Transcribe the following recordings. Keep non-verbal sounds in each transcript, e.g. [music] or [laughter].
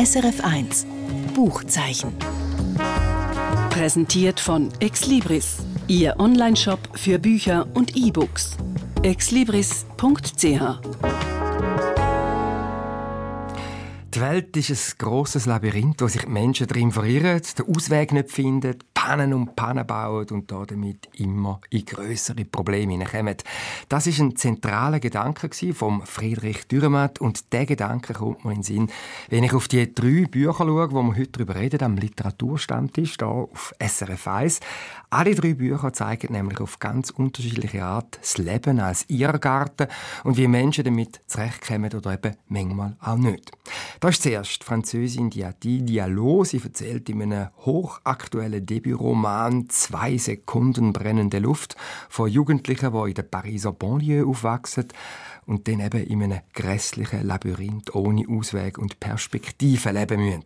SRF1 Buchzeichen. Präsentiert von Exlibris, Ihr Onlineshop für Bücher und E-Books. exlibris.ch die Welt ist ein grosses Labyrinth, wo sich die Menschen drin verirren, den Ausweg nicht finden, Pannen und Pannen bauen und damit immer in größere Probleme hineinkommen. Das ist ein zentraler Gedanke von Friedrich Dürrematt und der Gedanke kommt mir in den Sinn, wenn ich auf die drei Bücher schaue, wo wir heute darüber reden, am Literaturstammtisch hier auf SRF 1. Alle drei Bücher zeigen nämlich auf ganz unterschiedliche Art das Leben als Irrgarten und wie Menschen damit zurechtkommen oder eben manchmal auch nicht. Da ist zuerst die Französin Diati Diallo. Sie erzählt in einem hochaktuellen Debütroman «Zwei Sekunden brennende Luft» von Jugendlichen, die in der Pariser Banlieue aufwachsen und dann eben in einem grässlichen Labyrinth ohne Ausweg und Perspektive leben müssen.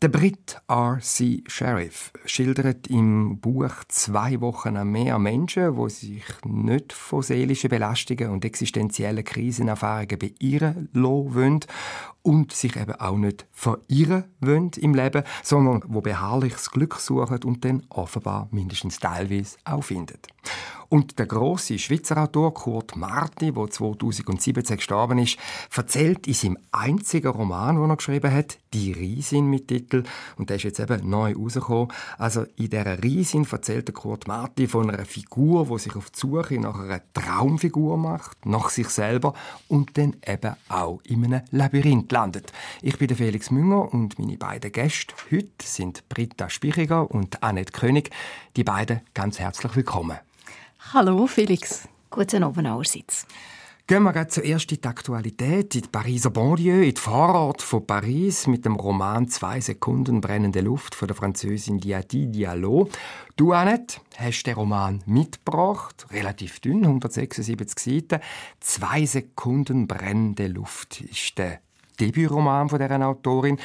Der Brit R.C. Sheriff schildert im Buch zwei Wochen an mehr Menschen, die sich nicht von seelischen Belastungen und existenziellen Krisenerfahrungen beirren wollen und sich eben auch nicht verirren wollen im Leben, sondern wo beharrliches Glück suchen und dann offenbar mindestens teilweise auch finden. Und der große Schweizer Autor Kurt Marti, der 2017 gestorben ist, erzählt in seinem einzigen Roman, den er geschrieben hat, «Die Riesin» mit Titel, und der ist jetzt eben neu rausgekommen. Also in dieser Riesin erzählt der Kurt Marti von einer Figur, die sich auf die Suche nach einer Traumfigur macht, nach sich selber und dann eben auch in einem Labyrinth landet. Ich bin Felix Münger und meine beiden Gäste heute sind Britta Spichiger und Annette König. Die beiden ganz herzlich willkommen. Hallo Felix. Guten Abend allerseits. Gehen wir zuerst in die Aktualität, in die Pariser Banlieue, in die Vorort von Paris mit dem Roman «Zwei Sekunden brennende Luft» von der Französin Diati Diallo. Du, Annette, hast den Roman mitgebracht, relativ dünn, 176 Seiten. «Zwei Sekunden brennende Luft» ist der Debütroman von dieser Autorin.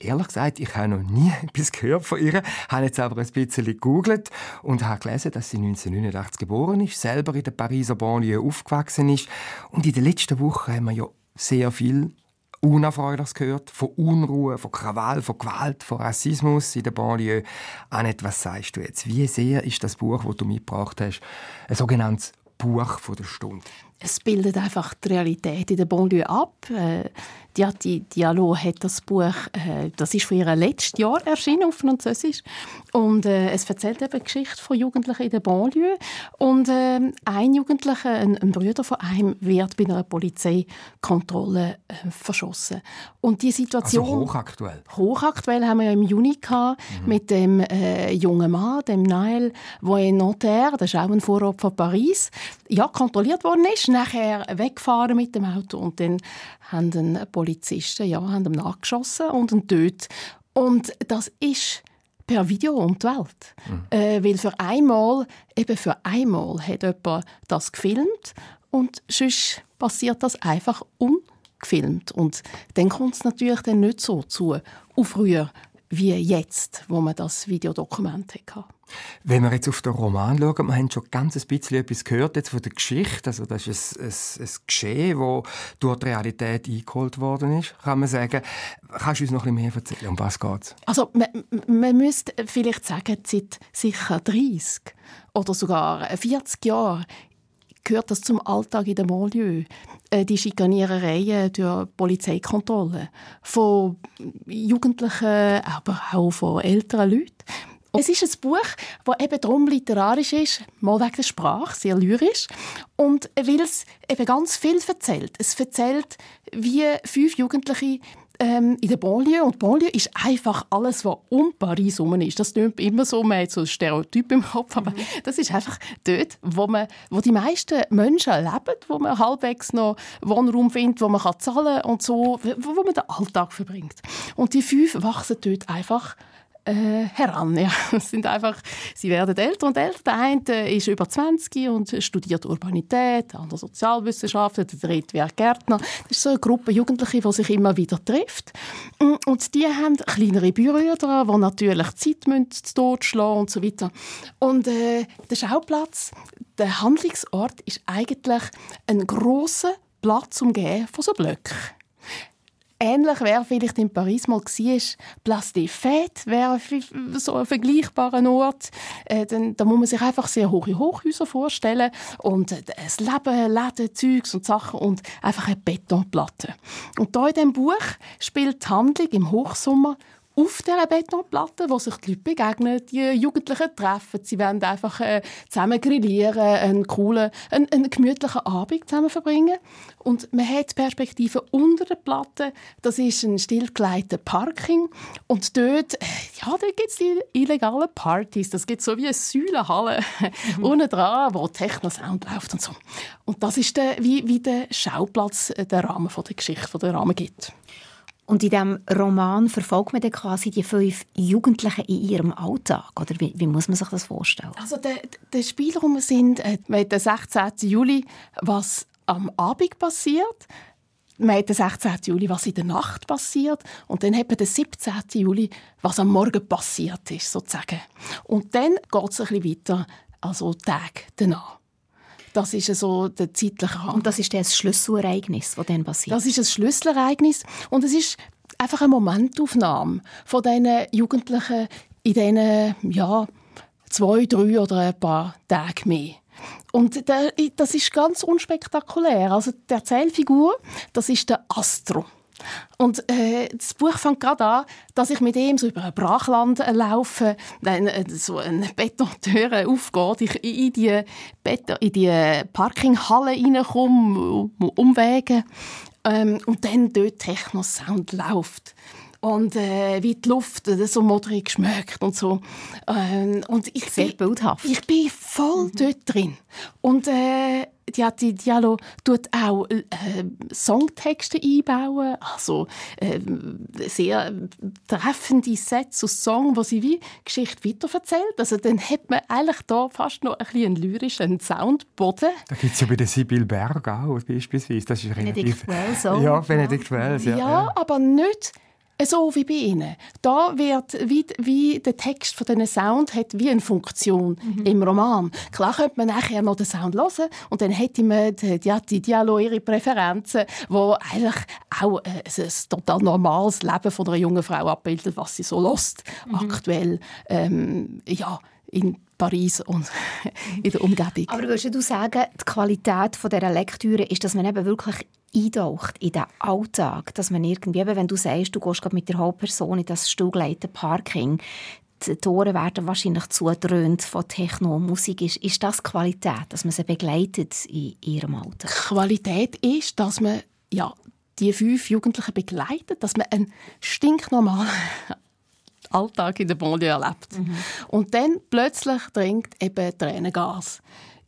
Ehrlich gesagt, ich habe noch nie [laughs] etwas gehört von ihr, habe jetzt aber ein bisschen gegoogelt und habe gelesen, dass sie 1989 geboren ist, selber in der Pariser Banlieue aufgewachsen ist. Und in den letzten Wochen haben wir ja sehr viel Unerfreuliches gehört, von Unruhe, von Krawall, von Gewalt, von Rassismus in der Banlieue. Annette, was sagst du jetzt? Wie sehr ist das Buch, das du mitgebracht hast, ein sogenanntes Buch der Stunde? Es bildet einfach die Realität in der Banlieue ab. Äh, die Dialog hat das Buch, äh, das ist von ihr letztes Jahr erschienen auf Französisch und äh, es erzählt eben Geschichte von Jugendlichen in der Banlieue und äh, ein Jugendlicher, ein, ein, Bruder von einem, wird bei einer Polizeikontrolle äh, verschossen und die Situation also hochaktuell. Hochaktuell haben wir ja im Juni gehabt, mhm. mit dem äh, jungen Mann, dem Nael, wo in Nanterre, das ist auch ein Vorort von Paris, ja kontrolliert worden ist, nachher weggefahren mit dem Auto und dann haben den Polizisten ja, haben ihm nachgeschossen und ihn tötet. Und das ist per Video um die Welt. Mhm. Äh, weil für einmal, eben für einmal hat jemand das gefilmt und sonst passiert das einfach ungefilmt. Und dann kommt es natürlich dann nicht so zu Aufrühren wie jetzt, wo man das Videodokument hatte. Wenn wir jetzt auf den Roman schauen, wir haben schon ganz ein bisschen etwas gehört jetzt von der Geschichte. Also das ist ein, ein, ein Geschehen, das durch die Realität eingeholt worden ist, kann man sagen. Kannst du uns noch ein bisschen mehr erzählen? Um was geht es? Also man, man müsste vielleicht sagen, seit sicher 30 oder sogar 40 Jahren gehört das zum Alltag in der Banlieue. Äh, die Schikanierereien durch Polizeikontrollen von Jugendlichen, aber auch von älteren Leuten. Es ist ein Buch, das eben darum literarisch ist, mal wegen der Sprache, sehr lyrisch, und weil es eben ganz viel erzählt. Es erzählt, wie fünf Jugendliche ähm, in der Banlieue. Und Banlieue ist einfach alles, was um Paris herum ist. Das klingt immer so, man hat so ein Stereotyp im Kopf, aber mhm. das ist einfach dort, wo, man, wo die meisten Menschen leben, wo man halbwegs noch Wohnraum findet, wo man kann zahlen kann und so, wo, wo man den Alltag verbringt. Und die fünf wachsen dort einfach äh, heran. Ja. [laughs] sind einfach, sie werden älter und älter. Der eine ist über 20 und studiert Urbanität, der andere Sozialwissenschaften, der dritte wird Gärtner. Das ist so eine Gruppe Jugendliche, die sich immer wieder trifft. Und die haben kleinere Brüder, die natürlich Zeit müssen, zu Tod schlagen und so weiter. Und äh, der Schauplatz, der Handlungsort ist eigentlich ein großer Platz umgeben von so Blöcken. Ähnlich wäre vielleicht in Paris mal war, Place des Fêtes wäre so ein vergleichbarer Ort. Äh, dann, da muss man sich einfach sehr hohe Hochhäuser vorstellen und äh, Leben, Läden, Zeugs und Sachen und einfach eine Betonplatte. Und da in diesem Buch spielt die Handlung im Hochsommer auf dieser Betonplatte, wo sich die Leute begegnen, die Jugendlichen treffen. Sie wollen einfach äh, zusammen grillieren, einen coolen, einen, einen gemütlichen Abend zusammen verbringen. Und man hat die Perspektive unter der Platte. Das ist ein stillgeleiteter Parking. Und dort, äh, ja, dort gibt es die illegalen Partys. Das gibt so wie eine Säulenhalle mhm. unten dran, wo Techno-Sound läuft und so. Und das ist der, wie, wie der Schauplatz, äh, der Rahmen von der Geschichte, der Rahmen gibt. Und in diesem Roman verfolgt man dann quasi die fünf Jugendlichen in ihrem Alltag? Oder wie, wie muss man sich das vorstellen? Also der, der Spielraum sind äh, den 16. Juli, was am Abend passiert. Man hat den 16. Juli, was in der Nacht passiert. Und dann hat man den 17. Juli, was am Morgen passiert ist, sozusagen. Und dann geht es ein bisschen weiter, also Tag danach. Das ist so der zeitliche Rahmen. Und das ist das Schlüsselereignis, das dann passiert? Das ist ein Schlüsselereignis und es ist einfach eine Momentaufnahme von diesen Jugendlichen in diesen, ja, zwei, drei oder ein paar Tagen mehr. Und das ist ganz unspektakulär. Also die Erzählfigur, das ist der Astro. Und äh, das Buch fängt gerade an, dass ich mit ihm so über ein Brachland laufe, dann äh, so eine Betontür aufgeht, ich in die, Beton, in die Parkinghalle reinkomme, umwege. Ähm, und dann dort Techno-Sound läuft und äh, wie die Luft äh, so modrig schmeckt und so. Ähm, und ich Sehr bin, bildhaft. Ich bin voll mhm. dort drin. Und äh, die Diallo tut auch äh, Songtexte einbauen, also äh, sehr treffende Sätze aus Song, wo sie wie Geschichte weiterverzählt. Also dann hat man eigentlich da fast noch ein bisschen einen lyrischen Soundboden. Da gibt es ja bei der Sibyl Berg auch beispielsweise. Das ist Benedikt Wells auch. Ja, Benedikt Wells. Ja, ja, ja, aber nicht so wie bei Ihnen. Da wird wie, wie der Text von diesen Sound hat wie eine Funktion mhm. im Roman. Klar könnte man nachher noch den Sound hören und dann hätte man die, die, die Dialog, ihre Präferenzen, wo eigentlich auch äh, ein, ein total normales Leben von einer jungen Frau abbildet, was sie so lost mhm. aktuell ähm, ja in Paris und [laughs] in der Umgebung. Aber würdest du sagen, die Qualität dieser Lektüre ist, dass man eben wirklich eintaucht in den Alltag, dass man irgendwie, eben, wenn du sagst, du gehst mit der Hauptperson in das stillgeleitete Parking, die Tore werden wahrscheinlich zudröhnt von Techno, Musik. Ist, ist das Qualität, dass man sie begleitet in ihrem Alltag? Qualität ist, dass man ja, die fünf Jugendlichen begleitet, dass man einen stinknormalen Alltag in der Banlieue erlebt. Mhm. Und dann plötzlich dringt eben Tränengas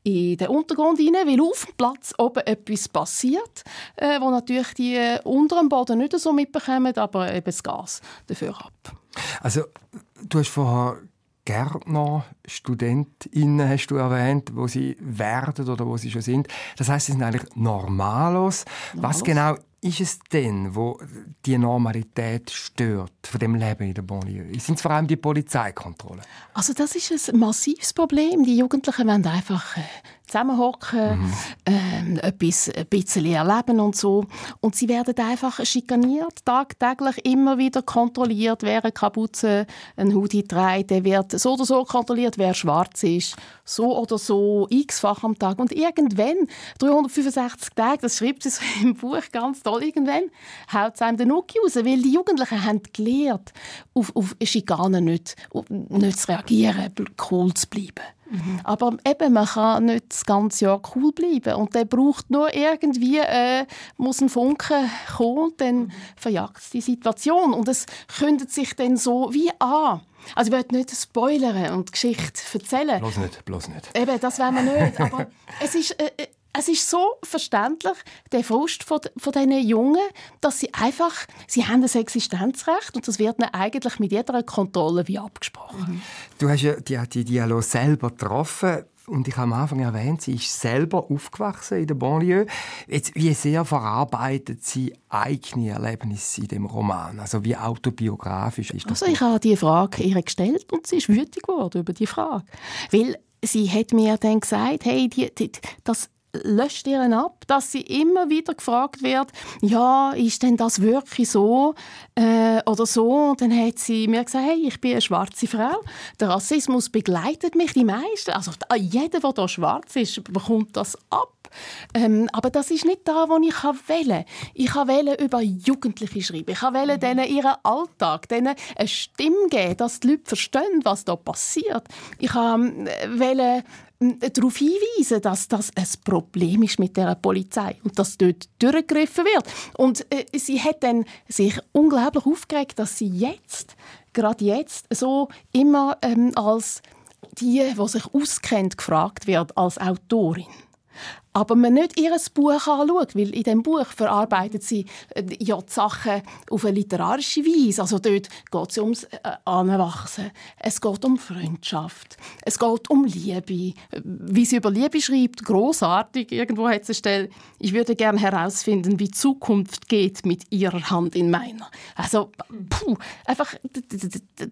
in den Untergrund hinein, weil auf dem Platz oben etwas passiert, äh, wo natürlich die äh, unter dem Boden nicht so mitbekommen, aber eben das Gas dafür ab. Also, du hast vorher Gärtner, StudentInnen hast du erwähnt, wo sie werden oder wo sie schon sind. Das heißt, sie sind eigentlich normalos. normalos. Was genau ist es denn, wo die Normalität stört von dem Leben in der Banlieue? Sind es vor allem die Polizeikontrollen? Also das ist ein massives Problem. Die Jugendlichen wollen einfach äh, zusammenhocken, mhm. ähm, etwas ein bisschen erleben und so. Und sie werden einfach schikaniert, tagtäglich immer wieder kontrolliert, wer eine Kapuze, ein Hoodie trägt, der wird so oder so kontrolliert, wer schwarz ist, so oder so, x-fach am Tag. Und irgendwann, 365 Tage, das schreibt es [laughs] im Buch ganz toll, irgendwann haut es einem den Nuki raus, weil die Jugendlichen haben gelernt, auf, auf Schikanen nicht, nicht zu reagieren, cool zu bleiben. Mhm. Aber eben, man kann nicht das ganze Jahr cool bleiben. Und der braucht nur irgendwie, äh, muss ein Funken kommen und dann mhm. verjagt es die Situation. Und es kündet sich dann so wie an. Also ich will nicht spoilern und Geschichte erzählen. Bloß nicht, bloß nicht. Eben, das wollen wir nicht. Aber [laughs] es ist... Äh, äh es ist so verständlich, der Frust von, von diesen Jungen, dass sie einfach, sie haben ein Existenzrecht und das wird ihnen eigentlich mit jeder Kontrolle wie abgesprochen. Mhm. Du hast ja die, die Dialog selber getroffen und ich habe am Anfang erwähnt, sie ist selber aufgewachsen in der Banlieue. Jetzt, wie sehr verarbeitet sie eigene Erlebnisse in dem Roman? Also wie autobiografisch ist das? Also ich habe die Frage ihr gestellt und sie ist wütend geworden über die Frage, weil sie hat mir dann gesagt, hey, die, die, das löscht ihr ab, dass sie immer wieder gefragt wird, ja, ist denn das wirklich so äh, oder so? Und dann hat sie mir gesagt, hey, ich bin eine schwarze Frau. Der Rassismus begleitet mich die meisten. Also jeder, der da schwarz ist, bekommt das ab. Ähm, aber das ist nicht da, wo ich wählen. Ich kann wählen über Jugendliche schreiben. Ich kann wählen, mhm. denen ihren Alltag, denen eine Stimme geben, dass die Leute verstehen, was da passiert. Ich äh, wählen, darauf hinweisen, dass das ein Problem ist mit der Polizei und dass dort durchgegriffen wird. Und äh, sie hat dann sich unglaublich aufgeregt, dass sie jetzt, gerade jetzt, so immer ähm, als die, die sich auskennt, gefragt wird als Autorin aber man nicht ihr Buch anschaut, weil in dem Buch verarbeitet sie äh, ja die Sachen auf eine literarische Weise. Also dort geht es ums äh, Anwachsen, es geht um Freundschaft, es geht um Liebe. Wie sie über Liebe schreibt, großartig. Irgendwo hat sie Stelle, ich würde gerne herausfinden, wie Zukunft geht mit ihrer Hand in meiner. Also, puh, einfach,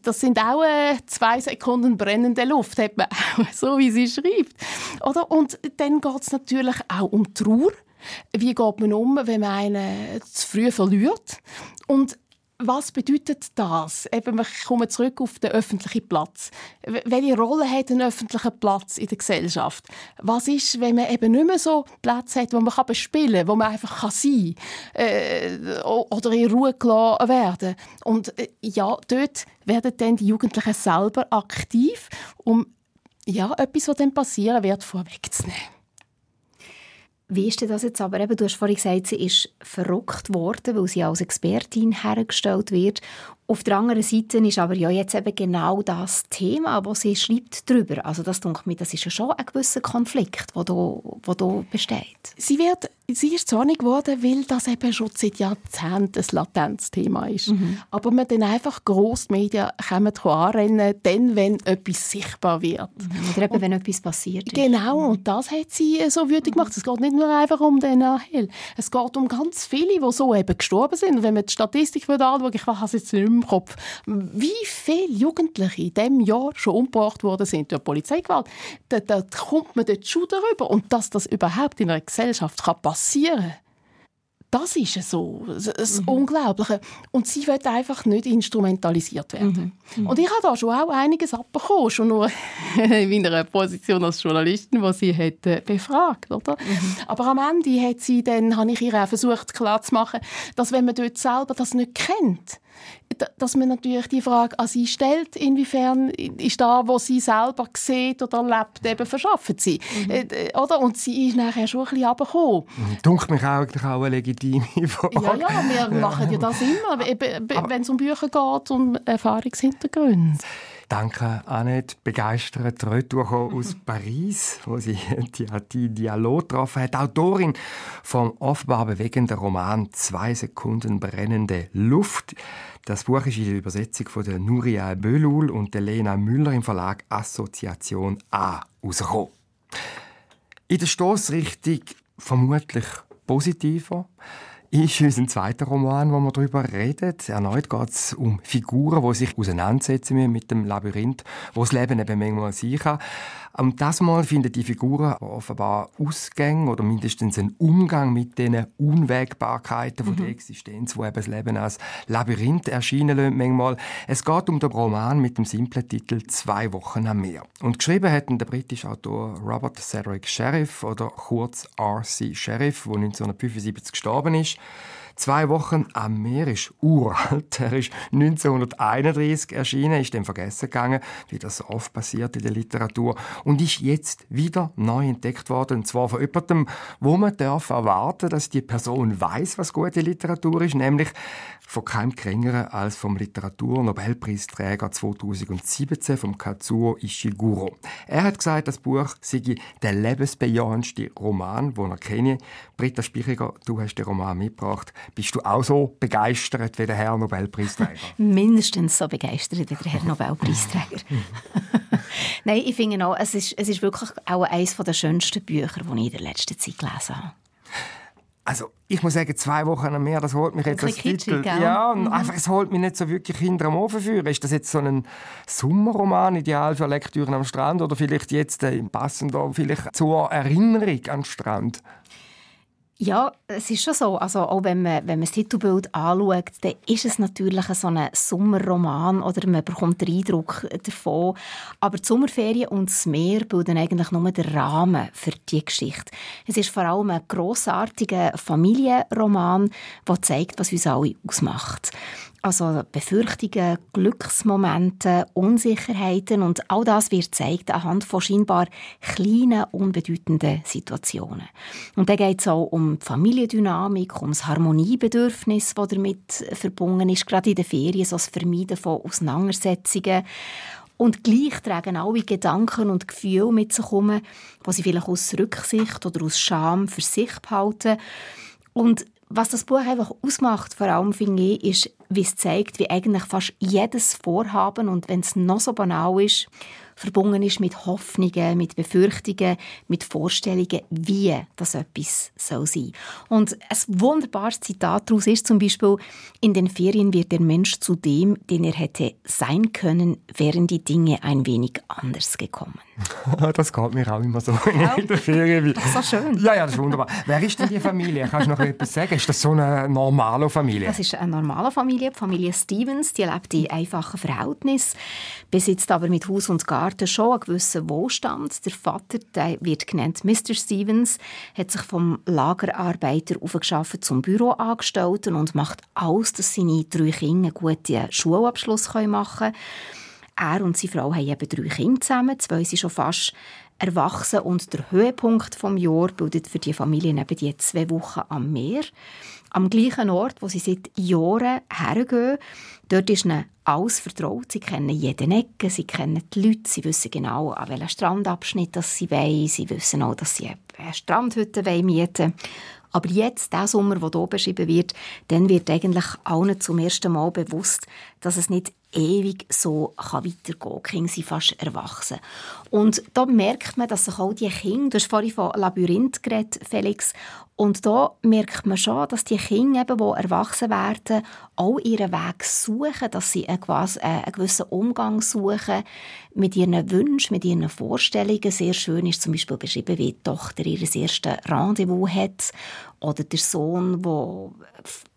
das sind auch äh, zwei Sekunden brennende Luft, hat man [laughs] so wie sie schreibt. Oder? Und dann geht es natürlich natürlich auch um Trauer. Wie geht man um, wenn man einen zu früh verliert? Und was bedeutet das? Eben, wir kommen zurück auf den öffentlichen Platz. Welche Rolle hat ein öffentlicher Platz in der Gesellschaft? Was ist, wenn man eben nicht mehr so Platz hat, wo man bespielen kann, wo man einfach kann sein kann äh, oder in Ruhe gelassen werden Und äh, ja, dort werden dann die Jugendlichen selber aktiv, um ja, etwas, was dann passieren wird, vorwegzunehmen. Wie ist das jetzt aber? Eben, du hast vorhin gesagt, sie ist verrückt worden, weil sie als Expertin hergestellt wird. Auf der anderen Seite ist aber ja jetzt eben genau das Thema, wo sie schreibt darüber. Also das denke mir, das ist ja schon ein gewisser Konflikt, der da, da besteht. Sie wird sie ist zornig geworden, weil das eben schon seit Jahrzehnten ein Latenzthema ist. Mhm. Aber man dann einfach Grossmedien kommen anrennen, dann, wenn etwas sichtbar wird. Mhm. Oder eben, und, wenn etwas passiert ist. Genau, und das hat sie so wütend gemacht. Es geht nicht nur einfach um den Nahel. Es geht um ganz viele, die so eben gestorben sind. Und wenn man die Statistik anschaut, ich weiß jetzt nicht im Kopf, wie viele Jugendliche in diesem Jahr schon umgebracht worden sind durch Polizeigewalt, da, da kommt man dort schon darüber. Und dass das überhaupt in einer Gesellschaft kann passieren passieren. Das ist so, das mhm. Unglaubliche. Und sie wird einfach nicht instrumentalisiert werden. Mhm. Mhm. Und ich habe da schon auch einiges abbekommen, schon nur [laughs] in meiner Position als Journalistin, die sie hat, äh, befragt oder? Mhm. Aber am Ende hat sie dann, habe ich ihr auch versucht klarzumachen, dass wenn man dort selber das nicht kennt, dass man natürlich die Frage an sie stellt, inwiefern ist da, wo sie selber sieht oder lebt, eben verschafft sie. Mhm. Äh, oder? Und sie ist nachher schon ein bisschen runtergekommen. Mhm. Dunkt mich eigentlich auch eine legitime [laughs] Frage. Ja, ja, wir machen ja das immer, wenn es um Bücher geht, um Erfahrungshintergründe. Danke, Annette. Begeistert retour aus [laughs] Paris, wo sie [laughs] die Dialog getroffen hat. Autorin vom offenbar bewegenden Roman «Zwei Sekunden brennende Luft». Das Buch ist in der Übersetzung von der Nuria Bölul und der Lena Müller im Verlag Assoziation A rausgekommen. In der Stoßrichtung vermutlich positiver ist unser zweiter Roman, wo wir darüber reden. Erneut geht es um Figuren, die sich auseinandersetzen mit dem Labyrinth, wo das Leben eben manchmal sein kann. Und das Mal finden die Figuren offenbar Ausgänge oder mindestens einen Umgang mit den Unwägbarkeiten mhm. der Existenz, wo eben das Leben als Labyrinth erscheinen lässt manchmal. Es geht um den Roman mit dem simplen Titel «Zwei Wochen am Meer». Und geschrieben hat der britische Autor Robert Cedric Sheriff oder kurz R.C. Sheriff, der 1975 gestorben ist. Zwei Wochen am Meer ist uralt. Er ist 1931 erschienen, ist dann vergessen gegangen, wie das so oft passiert in der Literatur, und ist jetzt wieder neu entdeckt worden. Und zwar von jemandem, wo man darf erwarten, dass die Person weiß, was gute Literatur ist, nämlich von keinem geringeren als vom Literaturnobelpreisträger 2017 vom Kazuo Ishiguro. Er hat gesagt, das Buch sei der lebensbejahendste Roman, den er kenne. Britta Spichiger, du hast den Roman mitgebracht. Bist du auch so begeistert wie der Herr Nobelpreisträger? [laughs] Mindestens so begeistert wie der Herr Nobelpreisträger. [laughs] Nein, ich finde auch, es ist, es ist wirklich auch eines der schönsten Bücher, die ich in der letzten Zeit gelesen habe. also ich muss sagen, zwei Wochen am Meer, das holt mich jetzt als Titel. Ja, und mhm. einfach, es holt mich nicht so wirklich hinter dem Ofen führen. Ist das jetzt so ein Sommerroman, ideal für Lektüren am Strand oder vielleicht jetzt äh, passend vielleicht zur Erinnerung an den Strand? Ja, es ist schon so. Also auch wenn man, wenn man das Titelbild anschaut, dann ist es natürlich so ein Sommerroman oder man bekommt den Eindruck davon. Aber die Sommerferien und das Meer bilden eigentlich nur den Rahmen für die Geschichte. Es ist vor allem ein grossartiger Familienroman, der zeigt, was uns alle ausmacht. Also Befürchtungen, Glücksmomente, Unsicherheiten und all das wird gezeigt anhand von scheinbar kleinen, unbedeutenden Situationen. Und dann geht es auch um die Familiendynamik, um das Harmoniebedürfnis, das damit verbunden ist, gerade in den Ferien, so das Vermeiden von Auseinandersetzungen. Und gleich tragen alle Gedanken und Gefühle mit sich herum, die sie vielleicht aus Rücksicht oder aus Scham für sich behalten. Und was das Buch einfach ausmacht, vor allem finde ich, ist, wie es zeigt, wie eigentlich fast jedes Vorhaben und wenn es noch so banal ist, verbunden ist mit Hoffnungen, mit Befürchtungen, mit Vorstellungen, wie das etwas soll sein. Und ein wunderbares Zitat daraus ist zum Beispiel, in den Ferien wird der Mensch zu dem, den er hätte sein können, wären die Dinge ein wenig anders gekommen. [laughs] das geht mir auch immer so ja. in der Ferien. Das ist so schön. Ja, ja, das ist wunderbar. Wer ist denn die Familie? Kannst du noch etwas sagen? Ist das so eine normale Familie? Das ist eine normale Familie, die Familie Stevens. Die lebt in einfachen Verhältnissen, besitzt aber mit Haus und Garten Garten schon einen gewissen Wohlstand. Der Vater, der wird genannt Mr. Stevens, hat sich vom Lagerarbeiter aufgeschafft zum Büroangestellten und macht alles, dass seine drei Kinder einen guten Schulabschluss machen können. Er und seine Frau haben eben drei Kinder zusammen. Zwei sind schon fast erwachsen und der Höhepunkt vom Jahr bildet für die Familie eben die zwei Wochen am Meer. Am gleichen Ort, wo sie seit Jahren hergehen. Dort ist ihnen alles vertraut. Sie kennen jeden Ecke, sie kennen die Leute, sie wissen genau, an welchem Strandabschnitt das sie wollen. Sie wissen auch, dass sie eine Strandhütte mieten wollen. Aber jetzt, der Sommer, der hier beschrieben wird, dann wird eigentlich allen zum ersten Mal bewusst, dass es nicht ewig so kann weitergehen kann. Kinder sind fast erwachsen. Und da merkt man, dass sich auch die Kinder, du hast vorhin von Labyrinth geredet, Felix, und da merkt man schon, dass die Kinder, eben, die erwachsen werden, auch ihren Weg suchen, dass sie einen, äh, gewissen Umgang suchen mit ihren Wünschen, mit ihren Vorstellungen. Sehr schön ist zum Beispiel beschrieben, wie die Tochter ihr erstes Rendezvous hat oder der Sohn, der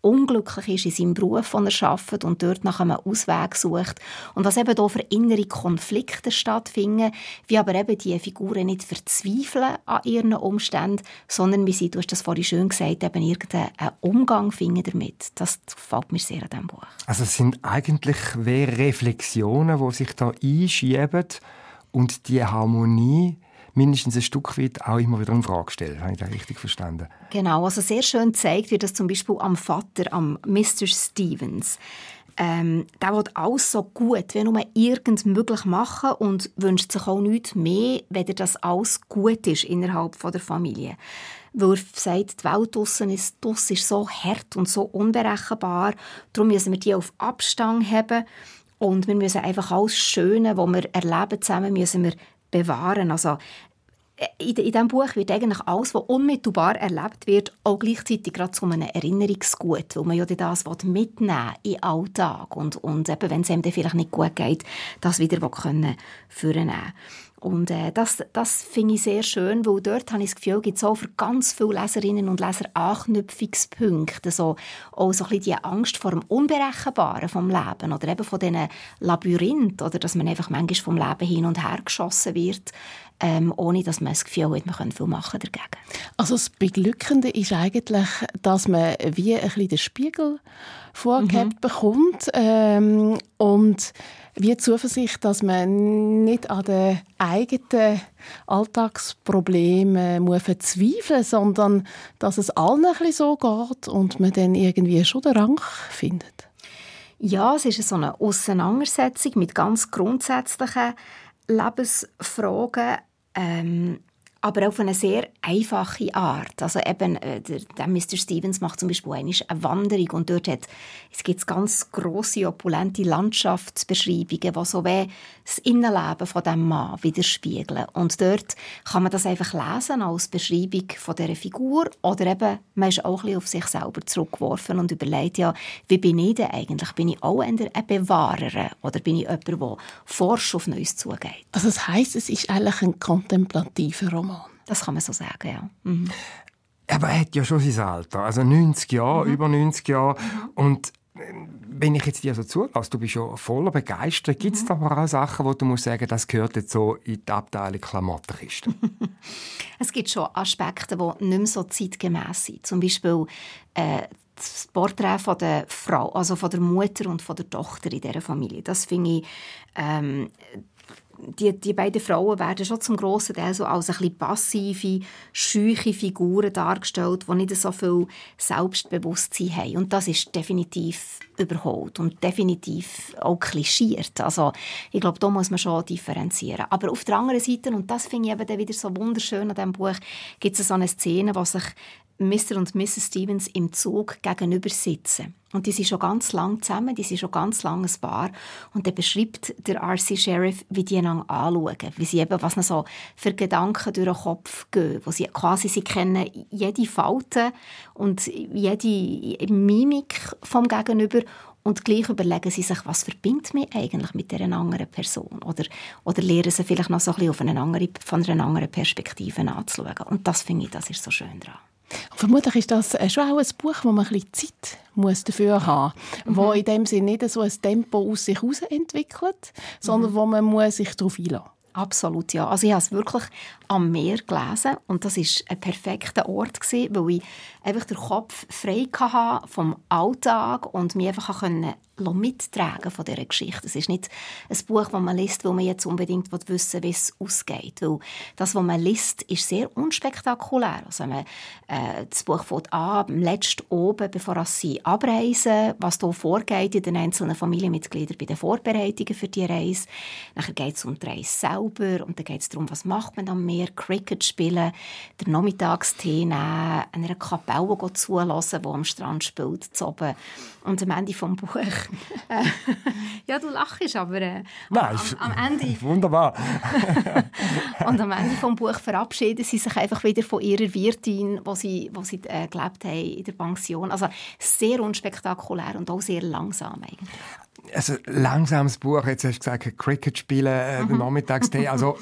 unglücklich ist in seinem Beruf, den er arbeitet und dort nach einem Ausweg sucht. Und was eben hier für innere Konflikte stattfinden, wie aber eben die Figuren nicht verzweifeln an ihren Umständen, sondern wie sie, du hast das vorhin schön gesagt, eben irgendeinen Umgang finden damit. Das gefällt mir sehr an diesem Buch. Also es sind eigentlich Reflexionen, die sich da einschieben und die Harmonie mindestens ein Stück weit auch immer wieder in Frage stellen. Habe ich das richtig verstanden? Genau, also sehr schön zeigt wird das zum Beispiel am Vater, am Mr. Stevens. Ähm, der will alles so gut wie nur irgend möglich machen und wünscht sich auch nichts mehr, wenn das alles gut ist innerhalb der Familie. Weil er sagt, die Welt draussen ist, ist so hart und so unberechenbar, darum müssen wir die auf Abstand haben und wir müssen einfach alles Schöne, was wir erleben zusammen, müssen wir bewahren. Also in, diesem Buch wird eigentlich alles, was unmittelbar erlebt wird, auch gleichzeitig gerade zu einem Erinnerungsgut, weil man ja das mitnehmen in den Alltag. Und, und eben, wenn es einem vielleicht nicht gut geht, das wieder können vornehmen. Und äh, das, das finde ich sehr schön, weil dort habe ich das Gefühl, gibt es auch für ganz viele Leserinnen und Leser Anknüpfungspunkte. So, auch so ein bisschen die Angst vor dem Unberechenbaren vom Leben oder eben von diesen Labyrinth oder dass man einfach manchmal vom Leben hin und her geschossen wird, ähm, ohne dass man das Gefühl hat, man könnte viel machen dagegen. Also das Beglückende ist eigentlich, dass man wie ein bisschen den Spiegel vorgegeben mhm. bekommt ähm, und wie Zuversicht, dass man nicht an den eigenen Alltagsproblemen muss verzweifeln muss, sondern dass es allen ein bisschen so geht und man dann irgendwie schon den Rang findet. Ja, es ist so eine Auseinandersetzung mit ganz grundsätzlichen Lebensfragen. Ähm, aber auf eine sehr einfache Art. Also eben, äh, der, der Mr. Stevens macht zum Beispiel eine Wanderung und dort hat, es gibt ganz große opulente Landschaftsbeschreibungen, die so wie das Innenleben von dem Mann widerspiegeln. Und dort kann man das einfach lesen als Beschreibung von dieser Figur oder eben, man ist auch ein bisschen auf sich selber zurückgeworfen und überlegt, ja, wie bin ich denn eigentlich? Bin ich auch ein Bewahrer oder bin ich jemand, der forsch auf Neues zugeht? Also das heisst, es ist eigentlich ein kontemplativer Roman? Das kann man so sagen, ja. Mhm. Aber er hat ja schon sein Alter, also 90 Jahre, mhm. über 90 Jahre. Mhm. Und äh, wenn ich jetzt dir so zulasse, du bist ja voller Begeisterung, gibt es mhm. da aber auch Sachen, wo du musst sagen, das gehört jetzt so in die Abteilung Klamottenkiste? [laughs] es gibt schon Aspekte, die nicht mehr so zeitgemäß sind. Zum Beispiel äh, das Porträt von der Frau, also von der Mutter und von der Tochter in dieser Familie. Das finde ich ähm, die, die beiden Frauen werden schon zum grossen Teil so als ein bisschen passive, scheuche Figuren dargestellt, die nicht so viel Selbstbewusstsein haben. Und das ist definitiv überholt und definitiv auch klischiert. Also ich glaube, da muss man schon differenzieren. Aber auf der anderen Seite, und das finde ich eben wieder so wunderschön an diesem Buch, gibt es so eine Szene, wo sich Mr. und Mrs. Stevens im Zug gegenüber sitzen. Und die sind schon ganz lang zusammen, die sind schon ganz lange ein Paar. Und dann beschreibt der R.C. Sheriff, wie die einander anschauen, wie sie eben, was noch so für Gedanken durch den Kopf gehen, wo sie quasi, sie kennen jede Falte und jede Mimik vom Gegenüber und gleich überlegen sie sich, was verbindet mich eigentlich mit dieser anderen Person? Oder, oder lernen sie vielleicht noch so ein bisschen auf eine andere, von einer anderen Perspektive anzuschauen. Und das finde ich, das ist so schön daran. Vermutlich ist das äh, schon auch ein Buch, wo man ein bisschen Zeit muss dafür haben muss, mhm. wo in dem Sinne nicht so ein Tempo aus sich heraus entwickelt, sondern mhm. wo man muss sich darauf einlassen muss. Absolut, ja. Also ich habe es wirklich am Meer gelesen und das war ein perfekter Ort, gewesen, weil ich einfach den Kopf frei hatte vom Alltag und mich einfach mittragen von dieser Geschichte. Es ist nicht ein Buch, das man liest, weil man jetzt unbedingt wissen will, wie es ausgeht. Weil das, was man liest, ist sehr unspektakulär. Also man, äh, das Buch fängt an, am letzten oben, bevor sie abreisen, was hier vorgeht in den einzelnen Familienmitgliedern bei den Vorbereitungen für die Reise. Dann geht es um die Reise selber und dann geht es darum, was macht man am Meer, Cricket spielen, den Nachmittagstee nehmen, einer Kapelle zulassen, die am Strand spielt, zu oben. Und am Ende des Buches äh, [laughs] ja, du lachst, aber äh, Nein, am, am, Ende... [laughs] Wunderbar. [laughs] und am Ende des Buches verabschieden sie sich einfach wieder von ihrer Wirtin, wo sie, wo sie äh, gelebt haben in der Pension. Also sehr unspektakulär und auch sehr langsam eigentlich. Also langsames Buch, jetzt hast du gesagt, Cricket spielen, äh, mhm. Nachmittagstee, also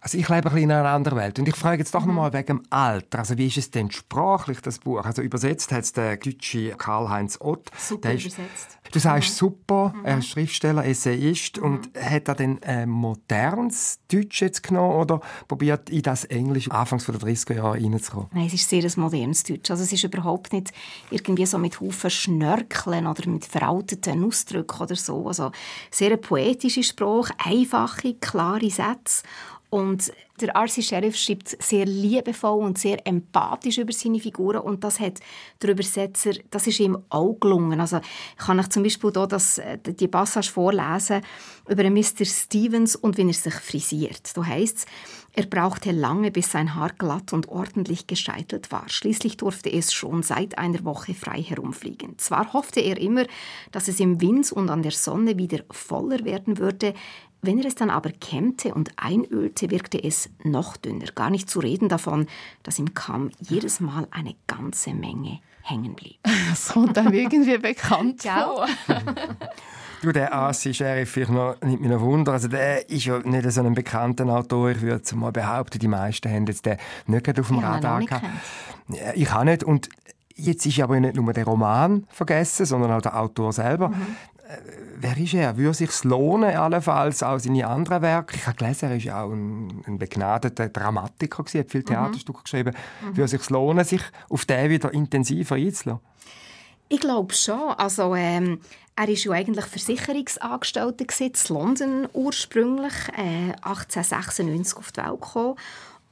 also ich lebe ein bisschen in einer anderen Welt. Und ich frage jetzt doch mhm. nochmal wegen dem Alter. Also wie ist es denn sprachlich, das Buch? Also übersetzt hat es der deutsche Karl-Heinz Ott. Super ist, übersetzt. Du sagst mhm. super, mhm. er ist Schriftsteller, Essayist. Mhm. Und hat er denn ein modernes Deutsch jetzt genommen oder probiert in das Englisch anfangs der 30er Jahre reinzukommen? Nein, es ist sehr ein modernes Deutsch. Also es ist überhaupt nicht irgendwie so mit Haufen Schnörkeln oder mit veralteten Ausdrücken oder so. Also sehr eine poetische Sprache, einfache, klare Sätze und der R.C. Sheriff schreibt sehr liebevoll und sehr empathisch über seine Figuren und das hat der Übersetzer, das ist ihm auch gelungen. Also ich kann euch zum Beispiel hier das, äh, die Passage vorlesen über Mr. Stevens und wie er sich frisiert. Da heißt es, er brauchte lange, bis sein Haar glatt und ordentlich gescheitelt war. Schließlich durfte es schon seit einer Woche frei herumfliegen. Zwar hoffte er immer, dass es im Wind und an der Sonne wieder voller werden würde, wenn er es dann aber kämmte und einölte, wirkte es noch dünner. Gar nicht zu reden davon, dass im Kamm jedes Mal eine ganze Menge hängen blieb. [laughs] Das kommt dann irgendwie bekannt vor. [laughs] Du, der Assi Sheriff, vielleicht noch, nicht mehr Wunder, also der ist ja nicht so ein bekannter Autor. Ich würde mal behaupten, die meisten haben jetzt den nicht auf dem ja, Radar gehabt. Ich auch nicht. Und jetzt ist aber nicht nur der Roman vergessen, sondern auch der Autor selber. Mhm. Wer ist er? Würde sich lohnen, allenfalls auch seine anderen Werke? Ich habe gelesen, er war auch ein, ein begnadeter Dramatiker, gewesen, hat viele mhm. Theaterstücke geschrieben. Mhm. Würde sich lohnen, sich auf den wieder intensiver einzulassen? Ich glaube schon. Also, ähm, er war ja eigentlich Versicherungsangestellter in London ursprünglich, äh, 1896 auf die Welt gekommen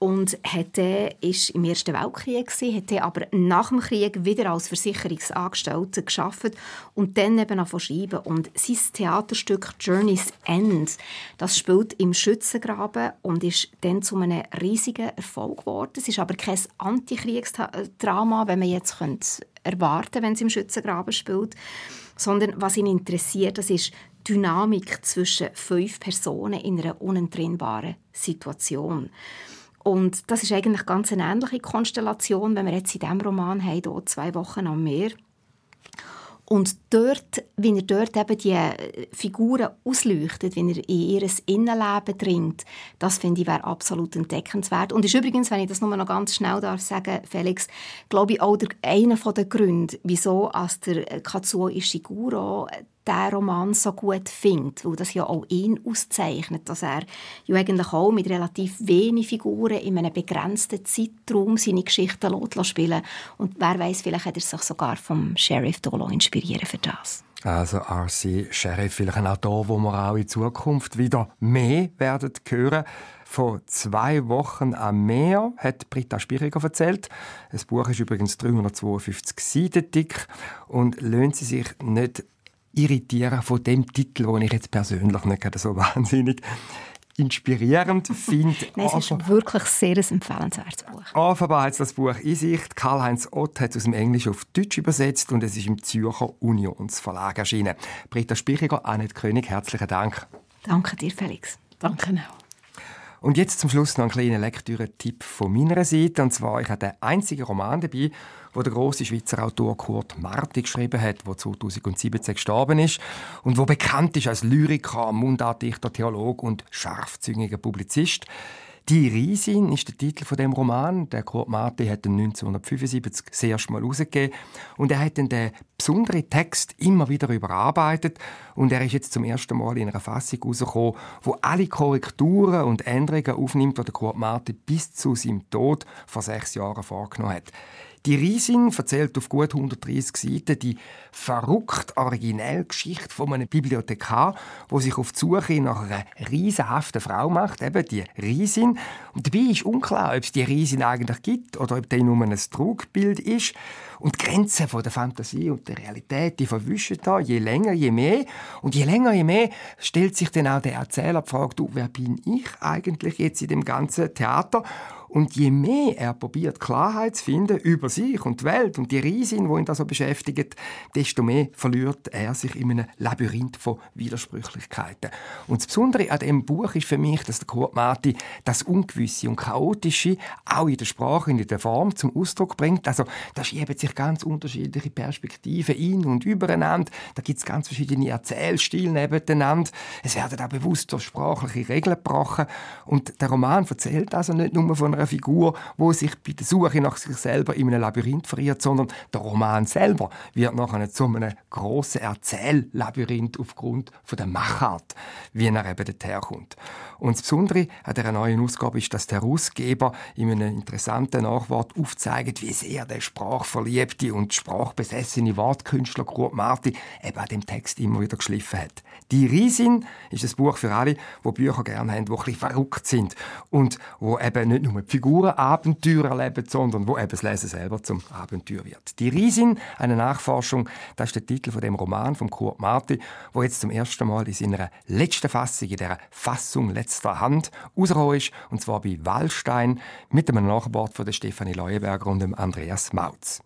und hat ist im Ersten Weltkrieg gewesen, hat aber nach dem Krieg wieder als Versicherungsangestellter geschafft und dann eben noch schreiben und sein Theaterstück Journey's End das spielt im Schützengraben und ist dann zu einem riesigen Erfolg geworden. Es ist aber kein Antikriegsdrama, wenn man jetzt könnte erwarten, wenn es im Schützengraben spielt, sondern was ihn interessiert, das ist Dynamik zwischen fünf Personen in einer unentrinnbaren Situation. Und das ist eigentlich ganz eine ähnliche Konstellation, wenn wir jetzt in diesem Roman haben, hier zwei Wochen am Meer. Und dort, wie er dort eben die Figuren ausleuchtet, wie er in ihr Innenleben dringt, das finde ich wäre absolut entdeckenswert. Und ist übrigens, wenn ich das nur noch ganz schnell darf sagen, Felix, glaube ich auch der, einer der Gründe, wieso als der Katsuo Ishiguro der Roman so gut findet, weil das ja auch ihn auszeichnet, dass er ja eigentlich auch mit relativ wenigen Figuren in einem begrenzten Zeitraum seine Geschichten spielen und wer weiß, vielleicht hat er sich sogar vom Sheriff Dolo inspirieren für das. Also RC Sheriff, vielleicht ein Autor, wo wir auch in Zukunft wieder mehr werden hören. Vor zwei Wochen am Meer hat Britta Spiriger erzählt. Das Buch ist übrigens 352 Seiten dick und lohnt sie sich nicht irritieren von dem Titel, den ich jetzt persönlich nicht so wahnsinnig inspirierend finde. [laughs] Nein, es ist wirklich sehr ein empfehlenswertes Buch. Offenbar hat das Buch in sich. Karl-Heinz Ott hat es aus dem Englischen auf Deutsch übersetzt und es ist im Zürcher Unionsverlag erschienen. Britta Spichiger, Annette König, herzlichen Dank. Danke dir, Felix. Danke auch. Und jetzt zum Schluss noch ein kleiner Lektüre-Tipp von meiner Seite. Und zwar, ich habe den einzigen Roman dabei, wo der große Schweizer Autor Kurt Marti geschrieben hat, der 2017 gestorben ist und wo bekannt ist als Lyriker, Mundartdichter, Theolog und scharfzüngiger Publizist. Die Riesin ist der Titel von dem Roman. Der Kurt Marti hat ihn 1975 das erste Mal herausgegeben. Und er hat den besonderen Text immer wieder überarbeitet. Und er ist jetzt zum ersten Mal in einer Fassung herausgekommen, wo alle Korrekturen und Änderungen aufnimmt, die der Kurt Marti bis zu seinem Tod vor sechs Jahren vorgenommen hat. Die Riesin erzählt auf gut 130 Seiten die verrückt originelle Geschichte von einem Bibliothekar, wo sich auf die Suche nach einer riesenhaften Frau macht, eben die Riesin. Und dabei ist unklar, ob es die Riesin eigentlich gibt oder ob die nur ein Trugbild ist. Und die Grenzen von der Fantasie und der Realität, die verwischen da je länger, je mehr. Und je länger, je mehr stellt sich dann auch der Erzähler die Frage, du, wer bin ich eigentlich jetzt in dem ganzen Theater? Und je mehr er probiert, Klarheit zu finden über sich und die Welt und die Riesin, die ihn da so beschäftigt, desto mehr verliert er sich in einem Labyrinth von Widersprüchlichkeiten. Und das Besondere an diesem Buch ist für mich, dass der Kurt Marti das Ungewisse und Chaotische auch in der Sprache und in der Form zum Ausdruck bringt. Also da schieben sich ganz unterschiedliche Perspektiven in und übereinander. Da gibt es ganz verschiedene Erzählstile nebeneinander. Es werden auch bewusst durch sprachliche Regeln gebrochen. Und der Roman erzählt also nicht nur von einer einer Figur, wo sich bei der Suche nach sich selber in einem Labyrinth verirrt, sondern der Roman selber wird nachher zu einem grossen Erzähllabyrinth aufgrund von der Machart, wie er eben dorthin Und das Besondere an dieser neuen Ausgabe ist, dass der Herausgeber in einem interessanten Nachwort aufzeigt, wie sehr der sprachverliebte und sprachbesessene Wortkünstler Kurt Marti eben an dem Text immer wieder geschliffen hat. Die Riesin ist ein Buch für alle, die Bücher gerne haben, die ein bisschen verrückt sind und wo eben nicht nur Figuren Abenteuer erleben, sondern wo eben das Lesen selber zum Abenteuer wird. Die Riesin, eine Nachforschung, das ist der Titel von dem Roman von Kurt Marti, wo jetzt zum ersten Mal in seiner letzten Fassung, in der Fassung letzter Hand, rausgekommen ist, und zwar bei Wallstein mit einem Nachwort von der Stefanie Leuenberger und dem Andreas Mautz.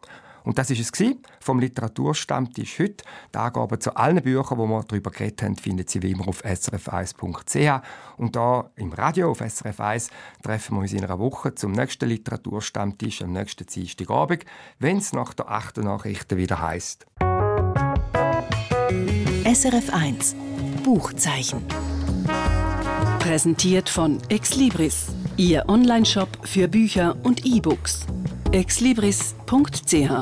Und das ist es vom Literaturstammtisch heute. Die Angaben zu allen Büchern, die wir darüber geredet haben, finden Sie wie immer auf srf1.ch. Und da im Radio auf SRF 1 treffen wir uns in einer Woche zum nächsten Literaturstammtisch am nächsten Dienstagabend, wenn es nach der 8. Nachrichten wieder heißt. SRF 1 Buchzeichen. Präsentiert von Exlibris, Ihr Onlineshop für Bücher und E-Books exlibris.ch